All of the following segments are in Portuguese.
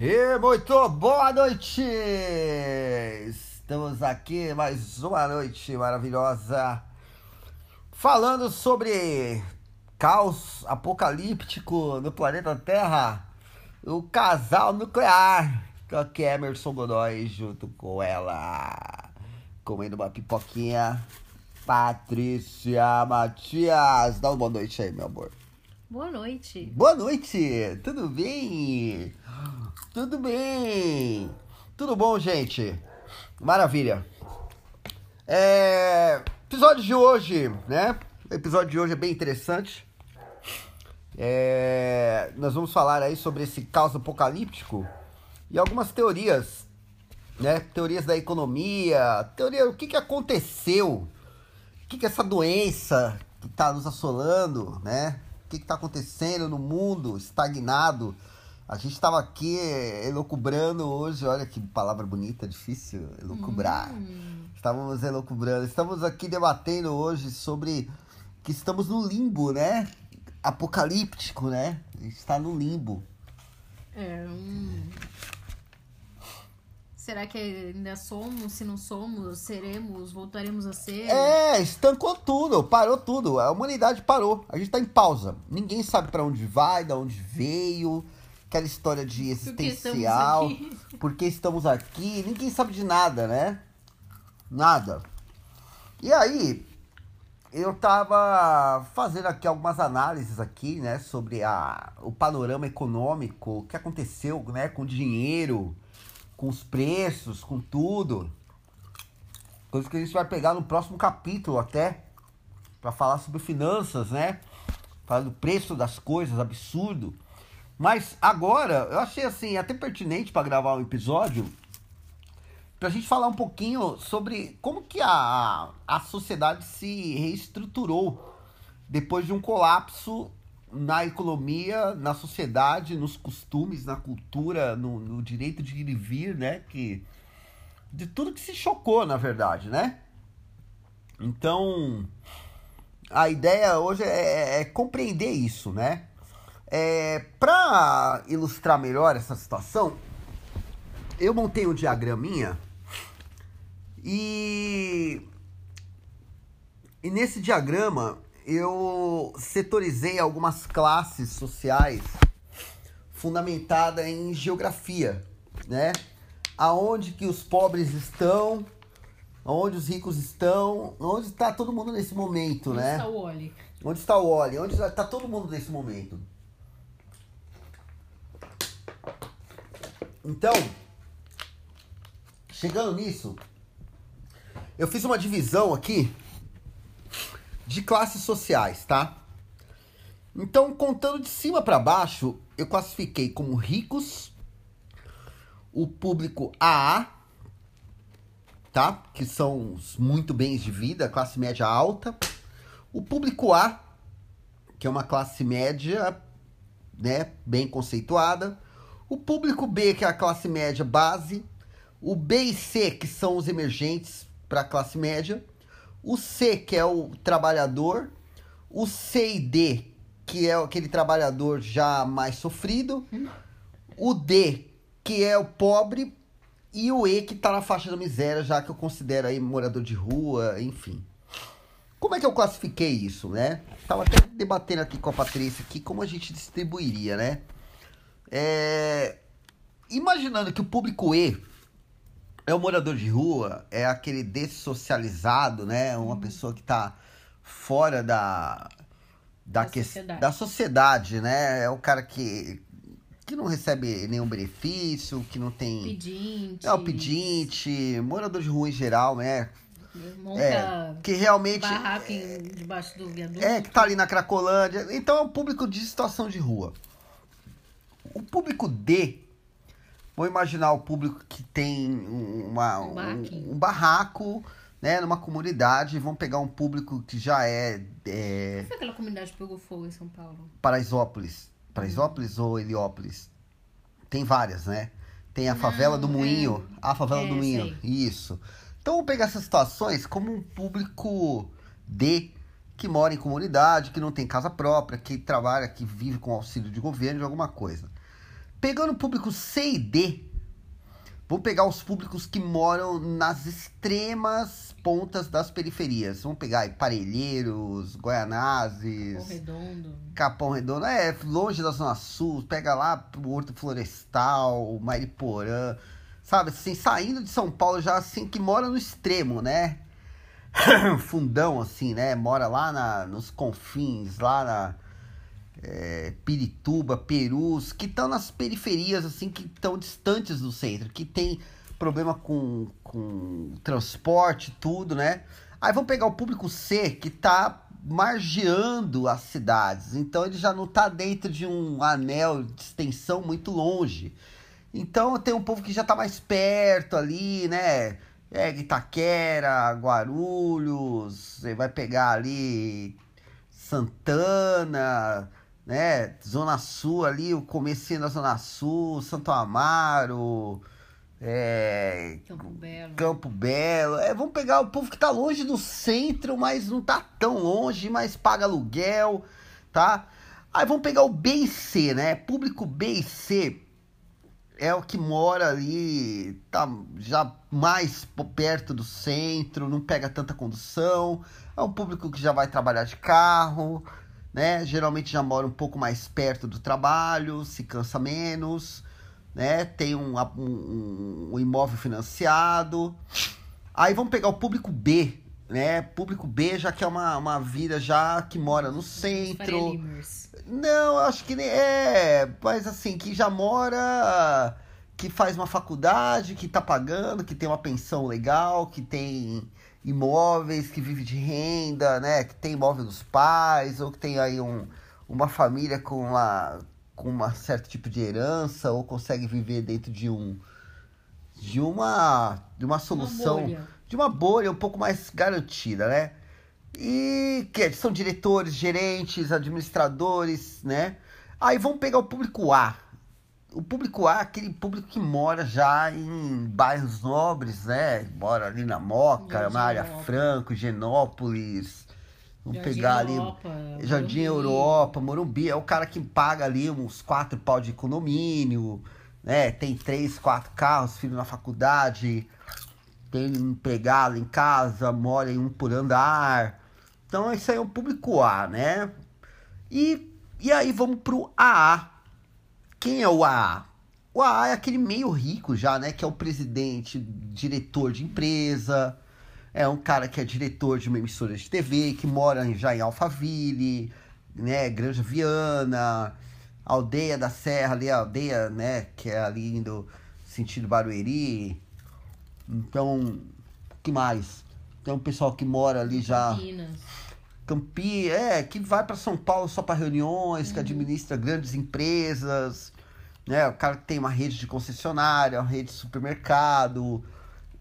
E muito boa noite! Estamos aqui mais uma noite maravilhosa falando sobre caos apocalíptico no planeta Terra, o casal nuclear, que é Emerson Godoy junto com ela, comendo uma pipoquinha, Patrícia Matias. Dá uma boa noite aí, meu amor. Boa noite. Boa noite, tudo bem? Tudo bem? Tudo bom, gente? Maravilha. É, episódio de hoje, né? O episódio de hoje é bem interessante. É, nós vamos falar aí sobre esse caos apocalíptico e algumas teorias, né? Teorias da economia, teoria o que, que aconteceu, o que, que essa doença que está nos assolando, né? O que está acontecendo no mundo estagnado? A gente estava aqui elocubrando hoje, olha que palavra bonita, difícil, elocubrar. Hum. Estávamos elocubrando, estamos aqui debatendo hoje sobre que estamos no limbo, né? Apocalíptico, né? A gente está no limbo. É, hum. Será que ainda somos? Se não somos, seremos, voltaremos a ser? É, estancou tudo, parou tudo. A humanidade parou. A gente tá em pausa. Ninguém sabe para onde vai, de onde veio. Aquela história de existencial. Por que estamos aqui? Por que estamos aqui? Ninguém sabe de nada, né? Nada. E aí, eu tava fazendo aqui algumas análises aqui, né, sobre a, o panorama econômico, o que aconteceu, né, com o dinheiro, com os preços, com tudo. Coisa que a gente vai pegar no próximo capítulo até, para falar sobre finanças, né? Falar do preço das coisas, absurdo. Mas agora, eu achei assim, até pertinente para gravar um episódio, pra gente falar um pouquinho sobre como que a, a sociedade se reestruturou depois de um colapso na economia, na sociedade, nos costumes, na cultura, no, no direito de ir e vir, né? Que, de tudo que se chocou, na verdade, né? Então, a ideia hoje é, é compreender isso, né? É, Para ilustrar melhor essa situação, eu montei um diagraminha e, e nesse diagrama eu setorizei algumas classes sociais fundamentada em geografia, né? Aonde que os pobres estão, aonde os ricos estão, onde está todo mundo nesse momento, Onde né? está o Oli? Onde está o Oli? Onde está todo mundo nesse momento? Então, chegando nisso, eu fiz uma divisão aqui de classes sociais, tá? Então, contando de cima para baixo, eu classifiquei como ricos o público AA, tá? Que são os muito bens de vida, classe média alta. O público A, que é uma classe média, né, bem conceituada. O público B, que é a classe média base. O B e C, que são os emergentes para a classe média. O C, que é o trabalhador. O C e D, que é aquele trabalhador já mais sofrido. O D, que é o pobre. E o E, que tá na faixa da miséria, já que eu considero aí morador de rua, enfim. Como é que eu classifiquei isso, né? Tava até debatendo aqui com a Patrícia aqui como a gente distribuiria, né? É... Imaginando que o público E é o morador de rua, é aquele dessocializado, né? Uma pessoa que tá fora da, da, Da que- sociedade. da sociedade, né? É o cara que, que não recebe nenhum benefício, que não tem. Pedinte. É o pedinte, morador de rua em geral, né? Monta É, que realmente. barraca em- debaixo do viaduto. É, que tá ali na Cracolândia. Então é um público de situação de rua. O público D, vou imaginar o público que tem um- uma, Um um, um barraco, né, numa comunidade. Vamos pegar um público que já é, é Foi aquela comunidade que pegou fogo em São Paulo? Paraisópolis. Paraisópolis ou Heliópolis? Tem várias, né? Tem a favela do Não, Moinho. é. A favela É, do Moinho. sei. Isso. Então vamos pegar essas situações como um público D que mora em comunidade, que não tem casa própria, que trabalha, que vive com auxílio de governo, de alguma coisa. Pegando o público C e D, vamos pegar os públicos que moram nas extremas pontas das periferias. Vamos pegar aí Parelheiros, Goianazes, Capão Redondo. Capão Redondo, é longe da Zona Sul, pega lá o Horto Florestal, Mariporã, sabe, assim, saindo de São Paulo já assim, que mora no extremo, né? Fundão, assim, né? Mora lá na, nos confins, lá na é, Pirituba, Perus, que estão nas periferias, assim, que estão distantes do centro, que tem problema com, com transporte, tudo, né? Aí vamos pegar o público C, que tá margeando as cidades, então ele já não tá dentro de um anel de extensão muito longe. Então tem um povo que já tá mais perto ali, né? É, Itaquera, Guarulhos, você vai pegar ali Santana, né? Zona Sul ali, o comecinho da Zona Sul, Santo Amaro, é, Campo Belo. Campo Belo. É, vamos pegar o povo que tá longe do centro, mas não tá tão longe, mas paga aluguel, tá? Aí vamos pegar o B e C, né? Público B e C é o que mora ali, tá já mais perto do centro, não pega tanta condução. É um público que já vai trabalhar de carro, né? Geralmente já mora um pouco mais perto do trabalho, se cansa menos, né? Tem um, um, um imóvel financiado. Aí vamos pegar o público B, né? Público B já que é uma, uma vida já que mora no centro. Não, acho que nem é, mas assim, que já mora, que faz uma faculdade, que tá pagando, que tem uma pensão legal, que tem imóveis, que vive de renda, né? Que tem imóvel dos pais, ou que tem aí um, uma família com uma, com uma certo tipo de herança, ou consegue viver dentro de um de uma de uma solução bolha. de uma bolha um pouco mais garantida, né? E que são diretores, gerentes, administradores, né? Aí vamos pegar o público A. O público A é aquele público que mora já em bairros nobres, né? Mora ali na Moca, Jardim na área Europa. Franco, Genópolis. Vamos Jardim pegar ali Europa, Jardim Morumbi. Europa, Morumbi. É o cara que paga ali uns quatro pau de condomínio, né? Tem três, quatro carros, filho na faculdade, tem um empregado em casa, mora em um por andar. Então isso aí é o público A, né? E, e aí vamos pro AA. Quem é o AA? O AA é aquele meio rico já, né? Que é o presidente, diretor de empresa. É um cara que é diretor de uma emissora de TV, que mora já em Alphaville, né? Granja Viana, Aldeia da Serra, ali a aldeia, né? Que é ali indo sentido Barueri. Então, que mais? Tem um pessoal que mora ali já. Campinas. Campi, é, que vai para São Paulo só para reuniões, que administra grandes empresas, né? O cara que tem uma rede de concessionária, uma rede de supermercado,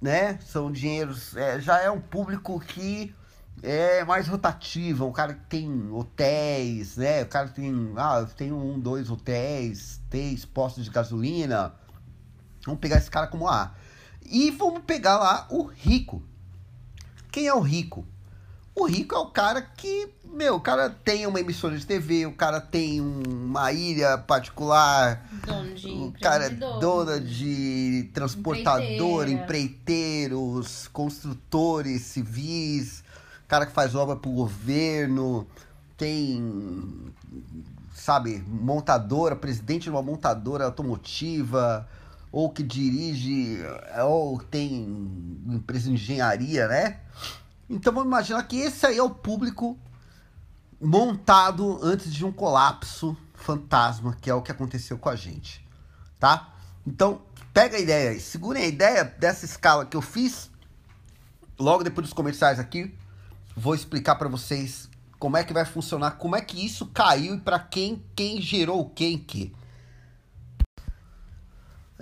né? São dinheiros, é, já é um público que é mais rotativo, um cara que tem hotéis, né? O cara tem, ah, tenho um, dois hotéis, três postos de gasolina. Vamos pegar esse cara como A. E vamos pegar lá o rico. Quem é o rico? O rico é o cara que, meu, o cara tem uma emissora de TV, o cara tem um- uma ilha particular, Dono de o cara é dono. dona de transportador, empreiteiros, construtores civis, cara que faz obra pro governo, tem, sabe, montadora, presidente de uma montadora automotiva, ou que dirige, ou tem empresa de engenharia, né? Então vamos imaginar que esse aí é o público montado antes de um colapso fantasma, que é o que aconteceu com a gente, tá? Então, pega a ideia aí, segurem a ideia dessa escala que eu fiz. Logo depois dos comerciais aqui, vou explicar para vocês como é que vai funcionar, como é que isso caiu e para quem quem gerou o quem que.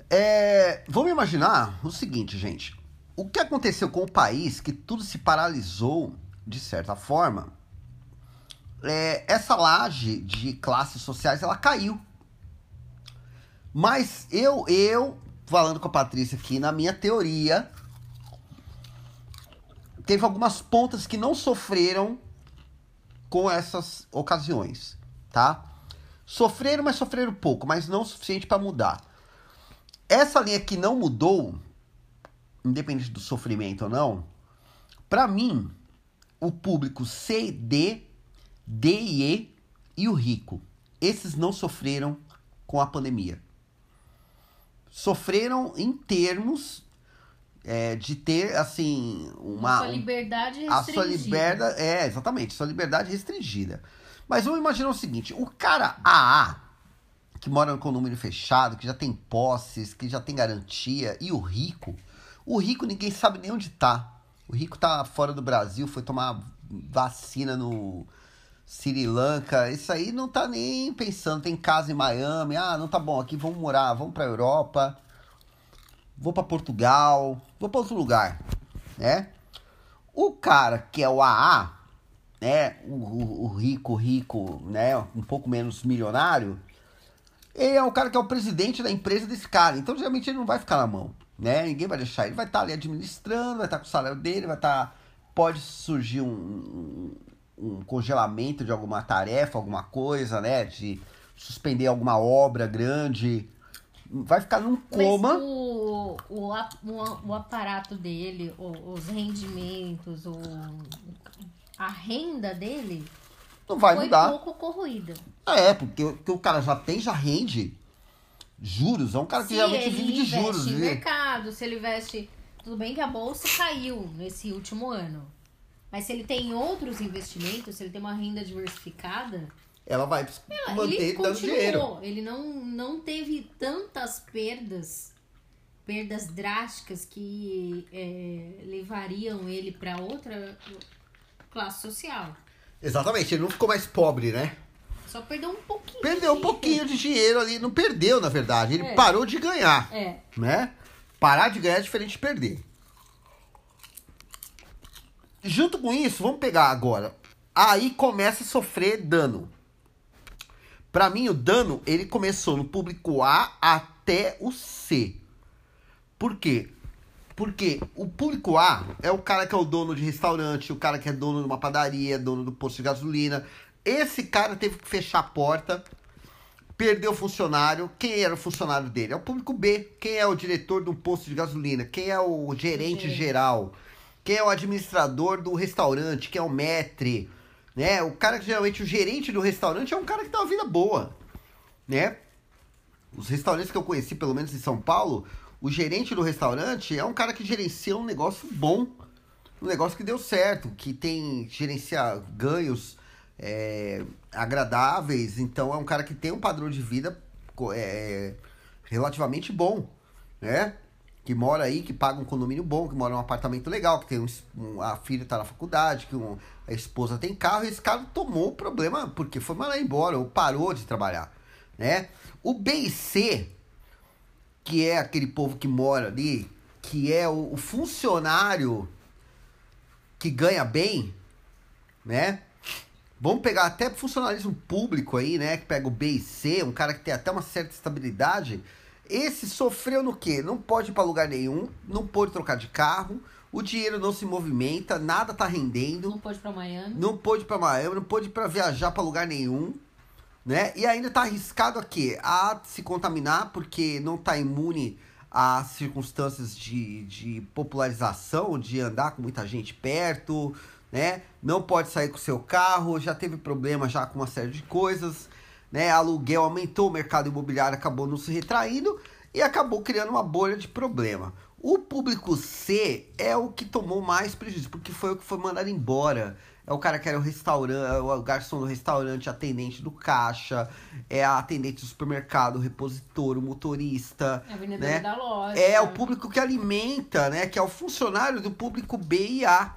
É, vamos imaginar o seguinte, gente. O que aconteceu com o país que tudo se paralisou de certa forma? É, essa laje de classes sociais ela caiu. Mas eu, eu, falando com a Patrícia aqui, na minha teoria, teve algumas pontas que não sofreram com essas ocasiões, tá? Sofreram, mas sofreram pouco, mas não o suficiente para mudar. Essa linha que não mudou, independente do sofrimento ou não, para mim, o público C, D, D e E e o rico, esses não sofreram com a pandemia. Sofreram em termos é, de ter assim uma a sua liberdade a restringida. sua liberdade é exatamente sua liberdade restringida mas vamos imaginar o seguinte o cara AA que mora no condomínio fechado que já tem posses que já tem garantia e o rico o rico ninguém sabe nem onde tá. O rico tá fora do Brasil foi tomar vacina no Sri Lanka. Isso aí não tá nem pensando. Tem casa em Miami. Ah não tá bom aqui vamos morar vamos para Europa. Vou para Portugal, vou para outro lugar, né? O cara que é o AA, né, o, o, o, rico, rico, né, um pouco menos milionário, ele é o cara que é o presidente da empresa desse cara, então geralmente ele não vai ficar na mão, né? Ninguém vai deixar, ele vai estar tá ali administrando, vai estar tá com o salário dele, vai estar, tá, pode surgir um, um, um congelamento de alguma tarefa, alguma coisa, né, de suspender alguma obra grande, vai ficar num coma. Mas o, o, o, o aparato dele, os rendimentos, o, a renda dele não vai foi mudar. pouco corroída. É, porque, porque o cara já tem, já rende juros. É um cara que se realmente vive de juros. Se ele viu? mercado, se ele investe... Tudo bem que a bolsa caiu nesse último ano. Mas se ele tem outros investimentos, se ele tem uma renda diversificada, ela vai manter ele dando dinheiro. Ele não, não teve tantas perdas, perdas drásticas que é, levariam ele para outra classe social. Exatamente, ele não ficou mais pobre, né? Só perdeu um pouquinho. Perdeu um pouquinho de dinheiro ali, não perdeu, na verdade. Ele é. parou de ganhar. É. Né? Parar de ganhar é diferente de perder. Junto com isso, vamos pegar agora. Aí começa a sofrer dano. Para mim, o dano ele começou no público A até o C. Por quê? Porque o público A é o cara que é o dono de restaurante, o cara que é dono de uma padaria, dono do posto de gasolina. Esse cara teve que fechar a porta, perdeu o funcionário. Quem era o funcionário dele? É o público B. Quem é o diretor do posto de gasolina? Quem é o gerente geral? Quem é o administrador do restaurante? Quem é o maître? né? O cara que geralmente o gerente do restaurante é um cara que tem uma vida boa, né? Os restaurantes que eu conheci, pelo menos em São Paulo, o gerente do restaurante é um cara que gerencia um negócio bom, um negócio que deu certo, que tem gerencia ganhos é, agradáveis, então é um cara que tem um padrão de vida é, relativamente bom, né? que mora aí, que paga um condomínio bom, que mora num apartamento legal, que tem um, um a filha tá na faculdade, que um, a esposa tem carro, e esse cara tomou o problema porque foi mandar embora ou parou de trabalhar, né? O B e C, que é aquele povo que mora ali, que é o, o funcionário que ganha bem, né? Vamos pegar até funcionalismo público aí, né? Que pega o B e C, um cara que tem até uma certa estabilidade esse sofreu no quê? Não pode ir para lugar nenhum, não pode trocar de carro, o dinheiro não se movimenta, nada tá rendendo. Não pode para Miami. Não pode para Miami, não pode para viajar para lugar nenhum, né? E ainda tá arriscado a quê? A se contaminar porque não tá imune às circunstâncias de, de popularização, de andar com muita gente perto, né? Não pode sair com seu carro, já teve problema já com uma série de coisas né? Aluguel aumentou, o mercado imobiliário acabou não se retraindo e acabou criando uma bolha de problema. O público C é o que tomou mais prejuízo, porque foi o que foi mandado embora. É o cara que era o restaurante, é o garçom do restaurante, atendente do caixa, é a atendente do supermercado, o repositor, o motorista. É a né? da loja. É o público que alimenta, né? Que é o funcionário do público B e A.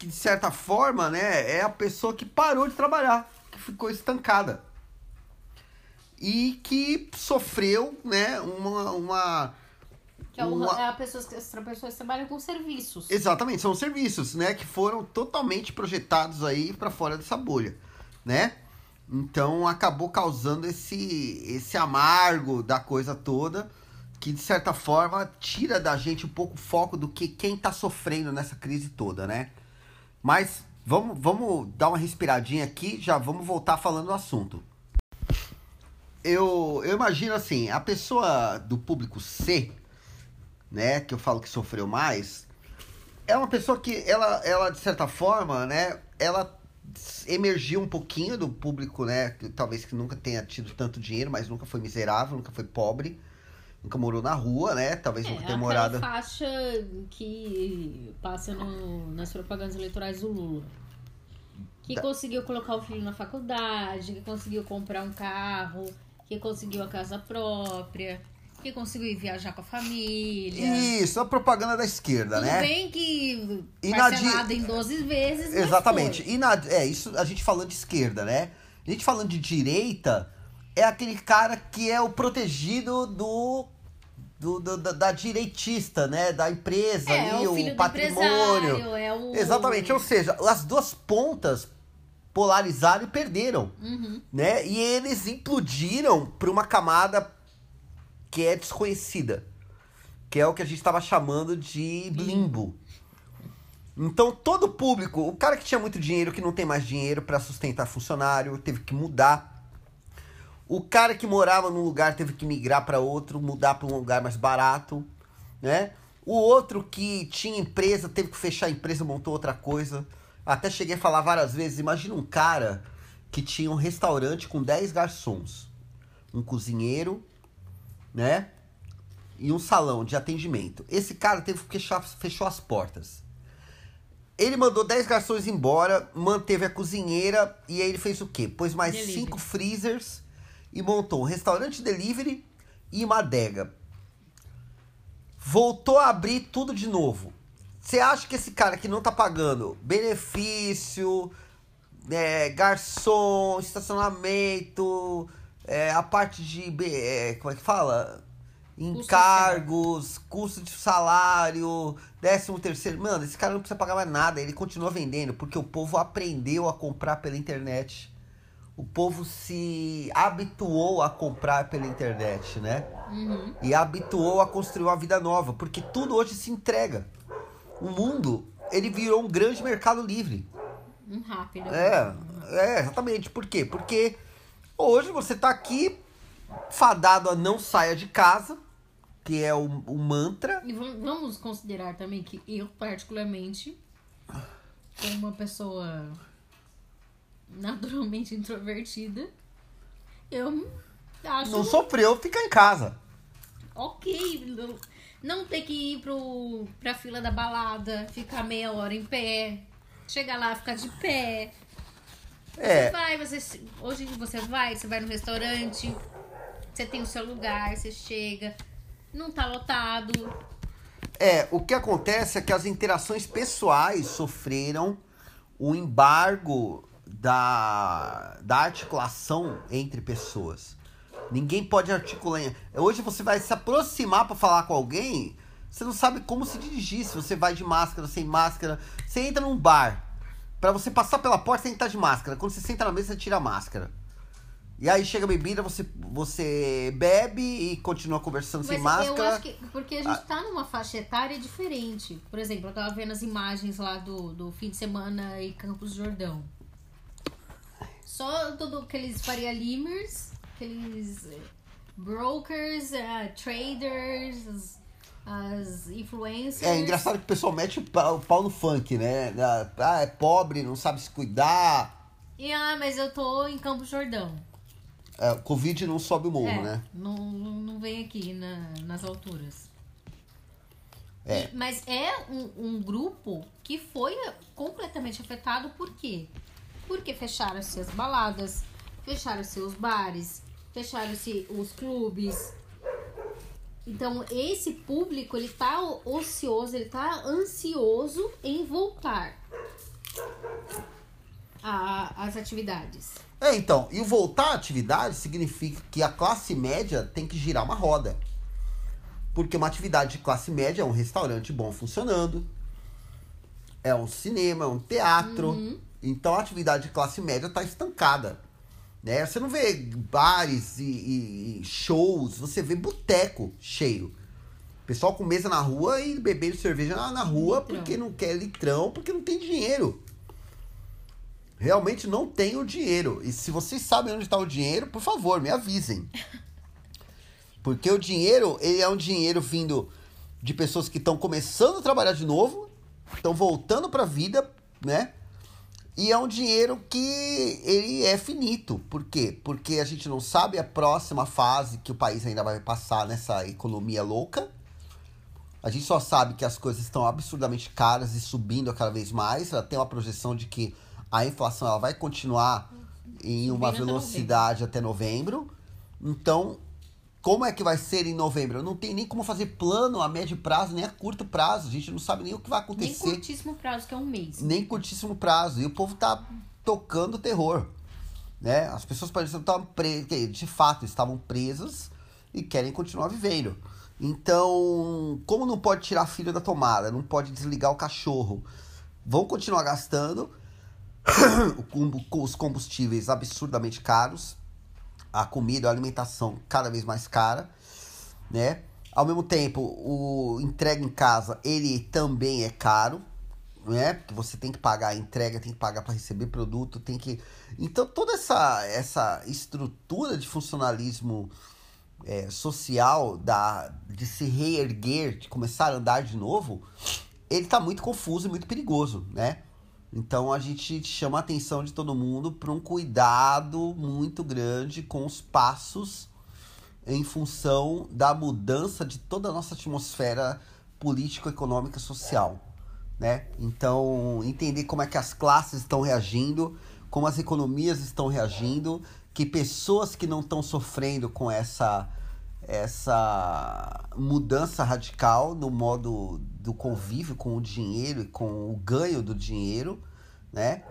Que de certa forma, né, é a pessoa que parou de trabalhar ficou estancada. E que sofreu, né, uma. uma que é, o, uma... é a pessoas, as pessoas trabalham com serviços. Exatamente, são serviços, né, que foram totalmente projetados aí para fora dessa bolha, né? Então acabou causando esse esse amargo da coisa toda, que de certa forma tira da gente um pouco o foco do que quem tá sofrendo nessa crise toda, né? Mas Vamos, vamos dar uma respiradinha aqui, já vamos voltar falando do assunto. eu, eu imagino assim, a pessoa do público C, né, que eu falo que sofreu mais, é uma pessoa que ela, ela de certa forma, né, ela emergiu um pouquinho do público, né, que, talvez que nunca tenha tido tanto dinheiro, mas nunca foi miserável, nunca foi pobre, nunca morou na rua, né, talvez É, nunca tenha morado... faixa que passa no- nas propagandas eleitorais do Lula. Que conseguiu colocar o filho na faculdade, que conseguiu comprar um carro, que conseguiu a casa própria, que conseguiu viajar com a família. Isso, a propaganda da esquerda, Tudo né? bem que E na di- parcelado em 12 vezes, Exatamente. foi. E na, é, isso a gente falando de esquerda, né? A gente falando de direita, é aquele cara que é o protegido do. do- do- da, da direitista, né? Da empresa É, ali, o o, do patrimônio. é o... Exatamente, ou seja, as duas pontas polarizaram e perderam, Uhum. né? E eles implodiram para uma camada que é desconhecida, que é o que a gente estava chamando de limbo. Então todo público, o cara que tinha muito dinheiro, que não tem mais dinheiro para sustentar funcionário, teve que mudar. O cara que morava num lugar teve que migrar para outro, mudar para um lugar mais barato, né? O outro que tinha empresa teve que fechar a empresa, montou outra coisa. Até cheguei a falar várias vezes, imagina um cara que tinha um restaurante com 10 garçons, um cozinheiro, né? E um salão de atendimento. Esse cara teve que fechar, fechou as portas. Ele mandou 10 garçons embora, manteve a cozinheira e aí ele fez o quê? Pôs mais Delivery. cinco freezers e montou um restaurante delivery e uma adega. Voltou a abrir tudo de novo. Você acha que esse cara que não tá pagando benefício, é, garçom, estacionamento, é, a parte de. é, como é que fala? Encargos, custo de salário, décimo terceiro. Mano, esse cara não precisa pagar mais nada. Ele continua vendendo, porque o povo aprendeu a comprar pela internet. O povo se habituou a comprar pela internet, né? Uhum. e habituou a construir uma vida nova, porque tudo hoje se entrega. O mundo, ele virou um grande mercado livre. Um rápido. É, é, exatamente. Por quê? Porque hoje você tá aqui fadado a não saia de casa, que é o, o mantra. E vam- vamos considerar também que eu, particularmente, como uma pessoa naturalmente introvertida, eu acho Não sofreu, fica em casa. ok não, não ter que ir pro, pra fila da balada, ficar meia hora em pé, chegar lá, ficar de pé. Você É, vai, você. Hoje você vai, você vai no restaurante, você tem o seu lugar, você chega, não tá lotado. é, o que acontece é que as interações pessoais sofreram o embargo da, da articulação entre pessoas. Ninguém pode articular. Hoje você vai se aproximar para falar com alguém, você não sabe como se dirigir. Se você vai de máscara, sem máscara. Você entra num bar. Para você passar pela porta, você tem que estar de máscara. Quando você senta na mesa, você tira a máscara. E aí chega a bebida, você, você bebe e continua conversando sem Mas eu máscara. acho que. Porque a gente tá numa faixa etária diferente. Por exemplo, eu tava vendo as imagens lá do, do fim de semana em Campos do Jordão. Só todo aqueles Faria Limers, aqueles eh, brokers, eh, traders, as, as influencers. É engraçado que o pessoal mete o pau, o pau no funk, né? Ah, é pobre, não sabe se cuidar. E ah, mas eu tô em Campos do Jordão. É, Covid não sobe o morro, é, né? Não, não não vem aqui na- nas alturas. É. E- mas é um, um grupo que foi completamente afetado por quê? Porque fecharam-se as baladas, fecharam-se os bares, fecharam-se os clubes. Então, esse público, ele tá ocioso, ele tá ansioso em voltar às atividades. É, então, e voltar à atividade significa que a classe média tem que girar uma roda. Porque uma atividade de classe média é um restaurante bom funcionando, é um cinema, é um teatro. Então a atividade de classe média está estancada. Né? Você não vê bares e, e- shows, você vê boteco cheio. Pessoal com mesa na rua e bebendo cerveja na, rua porque não quer litrão, porque não tem dinheiro. realmente não tenho dinheiro. E se vocês sabem onde está o dinheiro, por favor, me avisem. Porque o dinheiro, ele é um dinheiro vindo de pessoas que estão começando a trabalhar de novo, estão voltando para a vida, né? E é um dinheiro que ele é finito. Por quê? Porque a gente não sabe a próxima fase que o país ainda vai passar nessa economia louca. A gente só sabe que as coisas estão absurdamente caras e subindo cada vez mais. Ela tem uma projeção de que a inflação ela vai continuar em uma velocidade até novembro. Então, como é que vai ser em novembro? Não tem nem como fazer plano a médio prazo, nem a curto prazo. A gente não sabe nem o que vai Nem acontecer curtíssimo prazo, que é um mês. nem curtíssimo prazo. E o povo tá tocando terror. Né? As pessoas parecem estavam presas, de fato estavam presas e querem continuar vivendo. Então, como não pode tirar filho da tomada, não pode desligar o cachorro, vão continuar gastando os combustíveis absurdamente caros, a comida, a alimentação cada vez mais cara, né? Ao mesmo tempo, o entrega em casa, ele também é caro, né? Porque você tem que pagar a entrega, tem que pagar para receber produto, tem que. Então toda essa essa estrutura de funcionalismo é, social da de se reerguer, de começar a andar de novo, ele tá muito confuso e muito perigoso, né? Então a gente chama a atenção de todo mundo para um cuidado muito grande com os passos em função da mudança de toda a nossa atmosfera político-econômica social, né? Então, entender como é que as classes estão reagindo, como as economias estão reagindo, que pessoas que não estão sofrendo com essa essa mudança radical no modo do convívio com o dinheiro e com o ganho do dinheiro, né?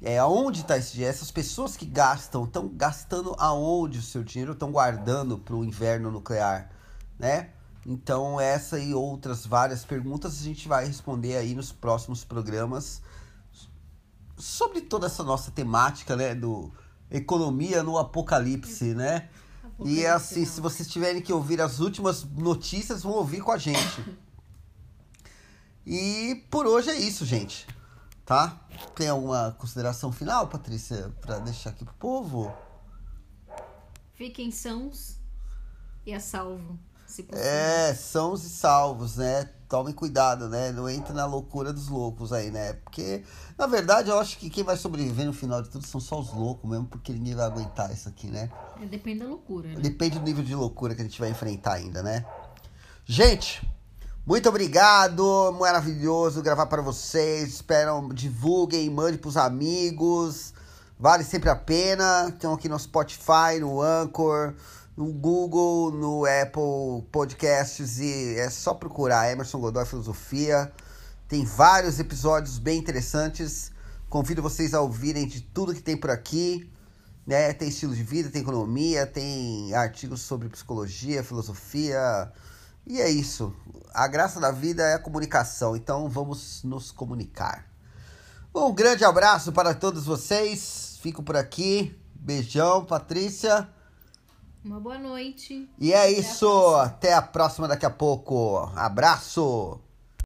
É aonde está esse dinheiro? Essas pessoas que gastam, estão gastando aonde o seu dinheiro, estão guardando para o inverno nuclear, né? Então essa e outras várias perguntas a gente vai responder aí nos próximos programas sobre toda essa nossa temática, né, do economia no apocalipse, né? E é assim, se vocês tiverem que ouvir as últimas notícias, vão ouvir com a gente. E por hoje é isso, gente. Tá? Tem alguma consideração final, Patrícia, para deixar aqui pro povo? Fiquem sãos e a salvo, se possível. É, sãos e salvos, né? Tomem cuidado, né? Não entre na loucura dos loucos aí, né? Porque, na verdade, eu acho que quem vai sobreviver no final de tudo são só os loucos mesmo, porque ninguém vai aguentar isso aqui, né? É, Depende da loucura, né? Depende do nível de loucura que a gente vai enfrentar ainda, né? Gente, muito obrigado. Maravilhoso gravar para vocês. Espero, divulguem, mande pros amigos. Vale sempre a pena. Estão aqui no Spotify, no Anchor, no Google, no Apple Podcasts e é só procurar Emerson Godoy Filosofia. Tem vários episódios bem interessantes. Convido vocês a ouvirem de tudo que tem por aqui né? Tem estilo de vida, tem economia, tem artigos sobre psicologia, filosofia. E é isso. A graça da vida é a comunicação, então vamos nos comunicar. Um grande abraço para todos vocês. Fico por aqui. Beijão, Patrícia. Uma boa noite. E é isso. Até a próxima daqui a pouco. Abraço.